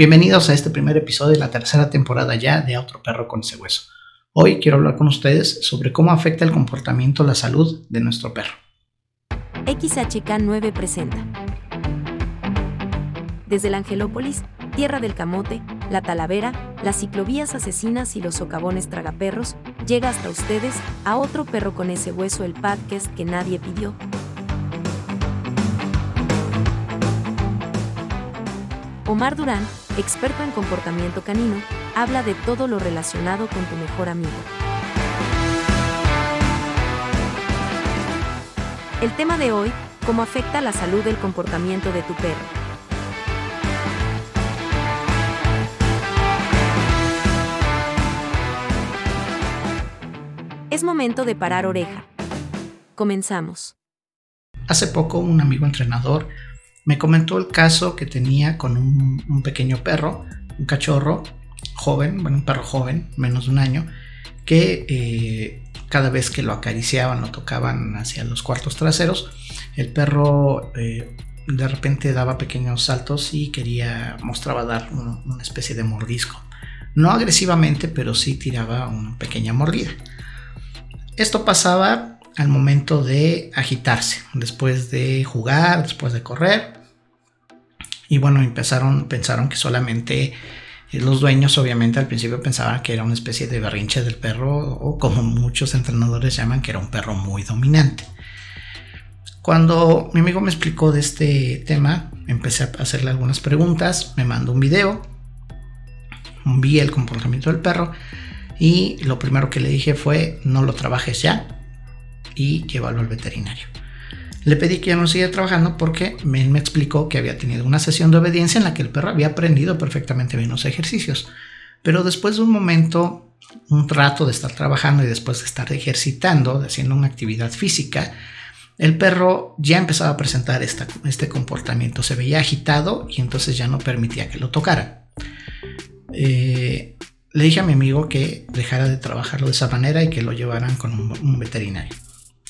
Bienvenidos a este primer episodio de la tercera temporada ya de Otro Perro con ese hueso. Hoy quiero hablar con ustedes sobre cómo afecta el comportamiento la salud de nuestro perro. XHK 9 presenta. Desde la Angelópolis, Tierra del Camote, la Talavera, las ciclovías asesinas y los socavones tragaperros, llega hasta ustedes a Otro Perro con ese hueso, el podcast que nadie pidió, Omar Durán, experto en comportamiento canino, habla de todo lo relacionado con tu mejor amigo. El tema de hoy, cómo afecta la salud del comportamiento de tu perro. Es momento de parar oreja. Comenzamos. Hace poco un amigo entrenador me comentó el caso que tenía con un, pequeño perro, un cachorro joven, bueno, un perro joven, menos de un año, que eh, cada vez que lo acariciaban, lo tocaban hacia los cuartos traseros, el perro eh, de repente daba pequeños saltos y quería, mostraba dar una especie de mordisco. No agresivamente, pero sí tiraba una pequeña mordida. Esto pasaba al momento de agitarse, después de jugar, después de correr. Y bueno, empezaron, pensaron que solamente eh, los dueños obviamente al principio pensaban que era una especie de berrinche del perro o como muchos entrenadores llaman que era un perro muy dominante. Cuando mi amigo me explicó de este tema, empecé a hacerle algunas preguntas, me mandó un video, vi el comportamiento del perro y lo primero que le dije fue no lo trabajes ya, y llevarlo al veterinario. Le pedí que ya no siguiera trabajando porque me, me explicó que había tenido una sesión de obediencia en la que el perro había aprendido perfectamente bien los ejercicios. Pero después de un momento, un rato de estar trabajando y después de estar ejercitando, haciendo una actividad física, el perro ya empezaba a presentar este comportamiento. Se veía agitado y entonces ya no permitía que lo tocara. Eh, le dije a mi amigo que dejara de trabajarlo de esa manera y que lo llevaran con un veterinario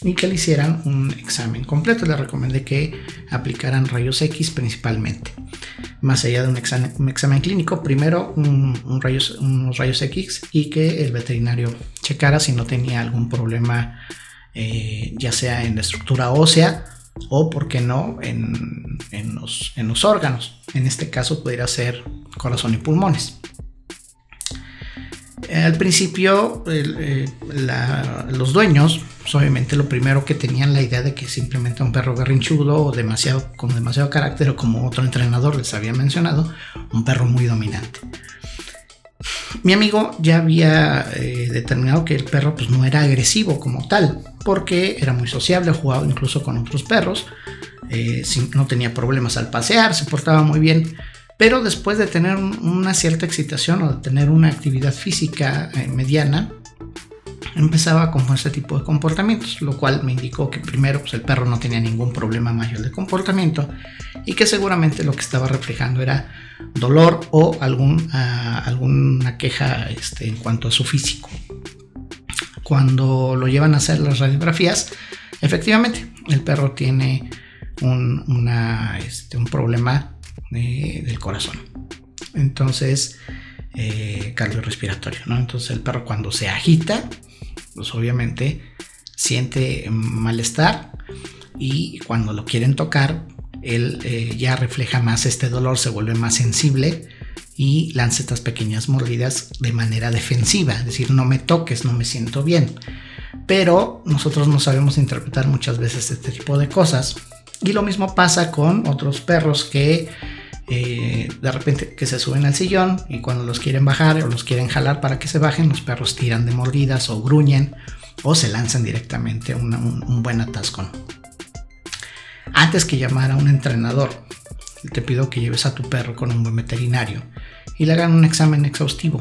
y que le hicieran un examen completo. Le recomendé que aplicaran rayos X principalmente. Más allá de un examen, clínico, primero un, rayos, unos rayos X y que el veterinario checara si no tenía algún problema, eh, ya sea en la estructura ósea o, por qué no, en, los, en los órganos. En este caso, pudiera ser corazón y pulmones. Al principio, eh, los dueños pues, obviamente lo primero que tenían la idea de que simplemente un perro berrinchudo o demasiado, con demasiado carácter o como otro entrenador les había mencionado, un perro muy dominante. Mi amigo ya había eh, determinado que el perro pues, no era agresivo como tal, porque era muy sociable, jugaba incluso con otros perros, eh, no tenía problemas al pasear, se portaba muy bien, pero después de tener una cierta excitación o de tener una actividad física eh, mediana, empezaba con este tipo de comportamientos, lo cual me indicó que primero pues, el perro no tenía ningún problema mayor de comportamiento y que seguramente lo que estaba reflejando era dolor o algún, ah, alguna queja este, en cuanto a su físico. Cuando lo llevan a hacer las radiografías, efectivamente el perro tiene un, este, problema del corazón. Entonces, eh, cardiorrespiratorio, ¿no? Entonces el perro cuando se agita, pues obviamente siente malestar y cuando lo quieren tocar, él eh, ya refleja más este dolor, se vuelve más sensible y lanza estas pequeñas mordidas de manera defensiva, es decir, no me toques, no me siento bien. Pero nosotros no sabemos interpretar muchas veces este tipo de cosas. Y lo mismo pasa con otros perros que eh, de repente que se suben al sillón y cuando los quieren bajar o los quieren jalar para que se bajen, los perros tiran de mordidas o gruñen o se lanzan directamente un, un, buen atascón. Antes que llamar a un entrenador, te pido que lleves a tu perro con un buen veterinario y le hagan un examen exhaustivo.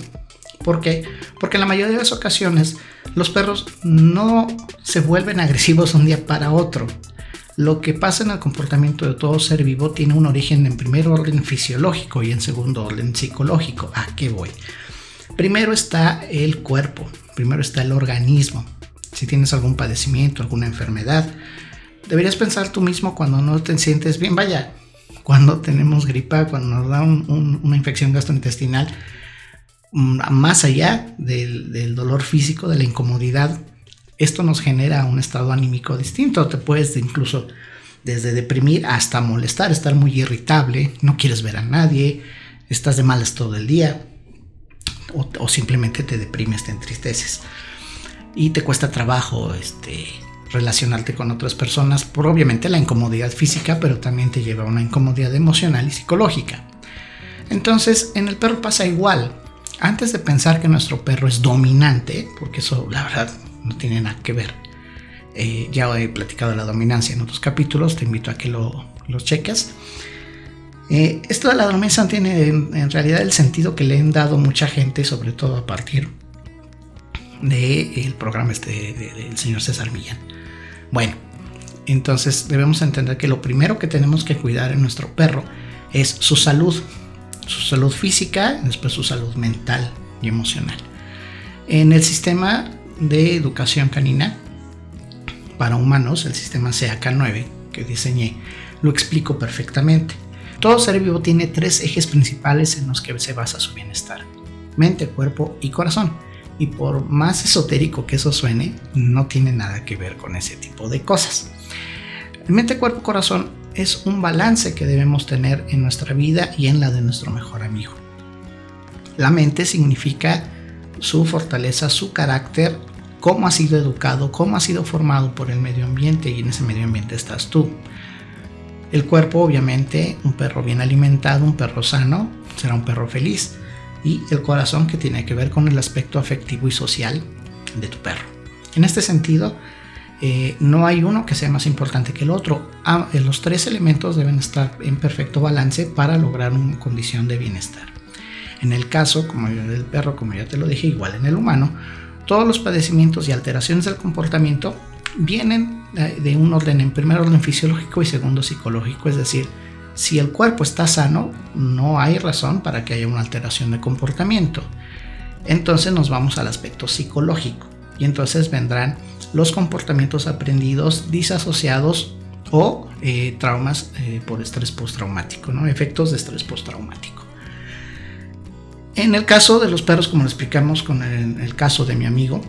¿Por qué? Porque en la mayoría de las ocasiones los perros no se vuelven agresivos un día para otro. Lo que pasa en el comportamiento de todo ser vivo tiene un origen en primer orden fisiológico y en segundo orden psicológico. ¿A qué voy? Primero está el cuerpo, primero está el organismo. Si tienes algún padecimiento, alguna enfermedad, deberías pensar tú mismo cuando no te sientes bien, vaya, cuando tenemos gripa, cuando nos da una infección gastrointestinal, mm, más allá del, dolor físico, de la incomodidad, esto nos genera un estado anímico distinto. Te puedes incluso desde deprimir hasta molestar, estar muy irritable, no quieres ver a nadie, estás de malas todo el día o, simplemente te deprimes, te entristeces y te cuesta trabajo este, relacionarte con otras personas por obviamente la incomodidad física, pero también te lleva a una incomodidad emocional y psicológica. Entonces, en el perro pasa igual. Antes de pensar que nuestro perro es dominante, porque eso la verdad no tiene nada que ver, eh, ya he platicado de la dominancia en otros capítulos, te invito a que lo, cheques. Eh, esto de la dominancia tiene en, realidad el sentido que le han dado mucha gente, sobre todo a partir del programa este del señor César Millán. Bueno, entonces debemos entender que lo primero que tenemos que cuidar en nuestro perro es su salud, su salud física, después su salud mental y emocional. En el sistema de educación canina para humanos, el sistema CAK9 que diseñé, lo explico perfectamente. Todo ser vivo tiene tres ejes principales en los que se basa su bienestar, mente, cuerpo y corazón. Y por más esotérico que eso suene, no tiene nada que ver con ese tipo de cosas. Mente, cuerpo, corazón es un balance que debemos tener en nuestra vida y en la de nuestro mejor amigo. La mente significa su fortaleza, su carácter, cómo ha sido educado, cómo ha sido formado por el medio ambiente y en ese medio ambiente estás tú. El cuerpo, obviamente, un perro bien alimentado, un perro sano, será un perro feliz y el corazón que tiene que ver con el aspecto afectivo y social de tu perro. En este sentido, eh, no hay uno que sea más importante que el otro. Ah, los tres elementos deben estar en perfecto balance para lograr una condición de bienestar. En el caso, como del perro, como ya te lo dije, igual en el humano, todos los padecimientos y alteraciones del comportamiento vienen de un orden, en primer orden fisiológico y segundo psicológico, es decir, si el cuerpo está sano, no hay razón para que haya una alteración de comportamiento. Entonces nos vamos al aspecto psicológico y entonces vendrán los comportamientos aprendidos disasociados o eh, traumas eh, por estrés postraumático, ¿no? efectos de estrés postraumático. En el caso de los perros, como lo explicamos con el, caso de mi amigo,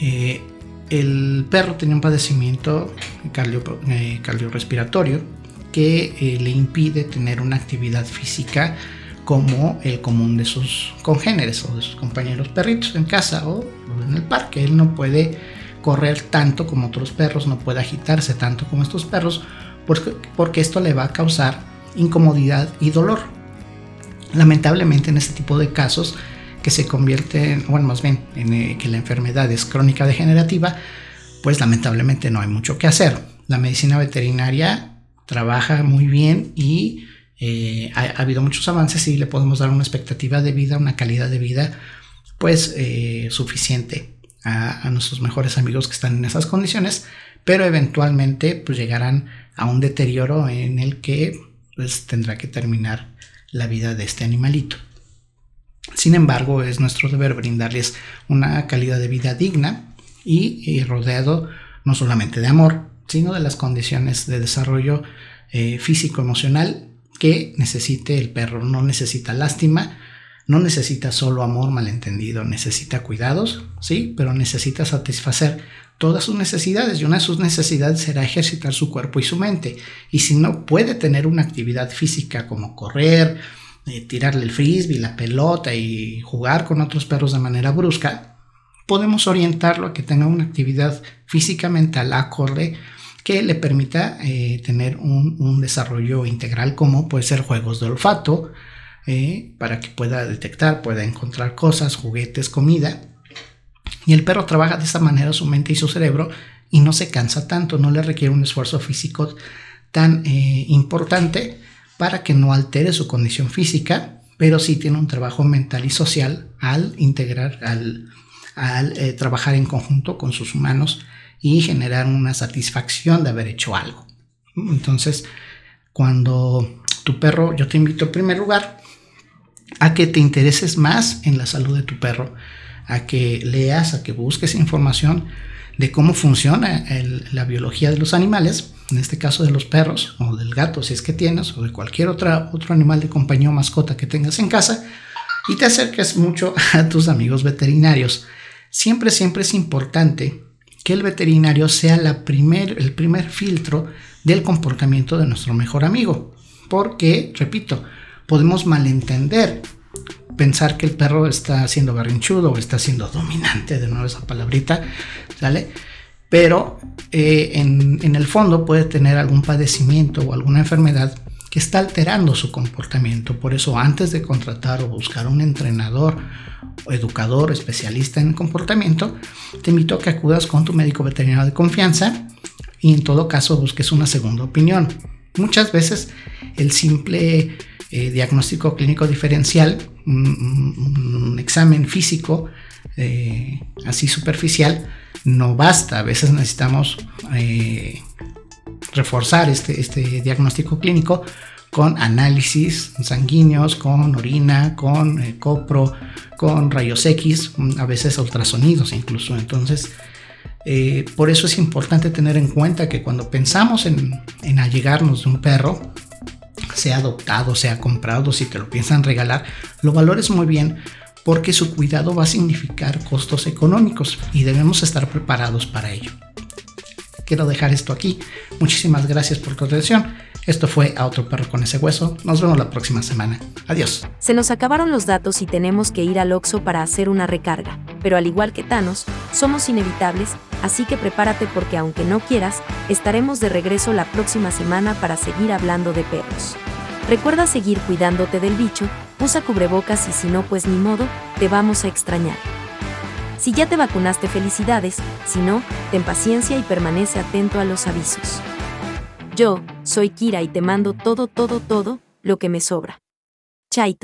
eh, el perro tenía un padecimiento cardiorrespiratorio que eh, le impide tener una actividad física como el común de sus congéneres o de sus compañeros perritos en casa o en el parque. Él no puede correr tanto como otros perros, no puede agitarse tanto como estos perros, porque, porque esto le va a causar incomodidad y dolor. Lamentablemente en este tipo de casos que se convierten, bueno, más bien en eh, que la enfermedad es crónica degenerativa, pues lamentablemente no hay mucho que hacer. La medicina veterinaria trabaja muy bien y eh, ha, habido muchos avances y le podemos dar una expectativa de vida, una calidad de vida pues eh, suficiente a, nuestros mejores amigos que están en esas condiciones, pero eventualmente pues llegarán a un deterioro en el que pues tendrá que terminar la vida de este animalito. Sin embargo, es nuestro deber brindarles una calidad de vida digna y rodeado no solamente de amor, sino de las condiciones de desarrollo eh, físico-emocional que necesite el perro. No necesita lástima, no necesita solo amor malentendido, necesita cuidados, sí, pero necesita satisfacer todas sus necesidades y una de sus necesidades será ejercitar su cuerpo y su mente. Y si no puede tener una actividad física como correr, eh, tirarle el frisbee, la pelota y jugar con otros perros de manera brusca, podemos orientarlo a que tenga una actividad física mental acorde que le permita eh, tener un, desarrollo integral como puede ser juegos de olfato, eh, para que pueda detectar, pueda encontrar cosas, juguetes, comida. Y el perro trabaja de esta manera su mente y su cerebro y no se cansa tanto, no le requiere un esfuerzo físico tan eh, importante para que no altere su condición física, pero sí tiene un trabajo mental y social al integrar, al eh, trabajar en conjunto con sus humanos y generar una satisfacción de haber hecho algo. Entonces, cuando tu perro, yo te invito en primer lugar a que te intereses más en la salud de tu perro, a que leas, a que busques información de cómo funciona la biología de los animales, en este caso de los perros o del gato si es que tienes, o de cualquier otro animal de compañía o mascota que tengas en casa, y te acerques mucho a tus amigos veterinarios. Siempre, siempre es importante que el veterinario sea primer, el primer filtro del comportamiento de nuestro mejor amigo. Porque, repito, podemos malentender, pensar que el perro está siendo berrinchudo o está siendo dominante, de nuevo esa palabrita, ¿sale? Pero eh, en, en el fondo puede tener algún padecimiento o alguna enfermedad que está alterando su comportamiento. Por eso antes de contratar o buscar un entrenador o educador especialista en comportamiento, te invito a que acudas con tu médico veterinario de confianza y en todo caso busques una segunda opinión. Muchas veces el simple eh, diagnóstico clínico diferencial, un, examen físico eh, así superficial, no basta. A veces necesitamos eh, reforzar este, este diagnóstico clínico con análisis sanguíneos, con orina, con copro, con rayos X, a veces ultrasonidos incluso. Entonces, por eso es importante tener en cuenta que cuando pensamos en, en allegarnos de un perro, sea adoptado, sea comprado, si te lo piensan regalar, lo valores muy bien porque su cuidado va a significar costos económicos y debemos estar preparados para ello quiero dejar esto aquí. Muchísimas gracias por tu atención. Esto fue A Otro Perro con ese hueso. Nos vemos la próxima semana. Adiós. Se nos acabaron los datos y tenemos que ir al Oxxo para hacer una recarga. Pero al igual que Thanos, somos inevitables, así que prepárate porque aunque no quieras, estaremos de regreso la próxima semana para seguir hablando de perros. Recuerda seguir cuidándote del bicho, usa cubrebocas y si no pues ni modo, te vamos a extrañar. Si ya te vacunaste, felicidades, si no, ten paciencia y permanece atento a los avisos. Yo, soy Kira y te mando todo, todo, todo, lo que me sobra. Chaito.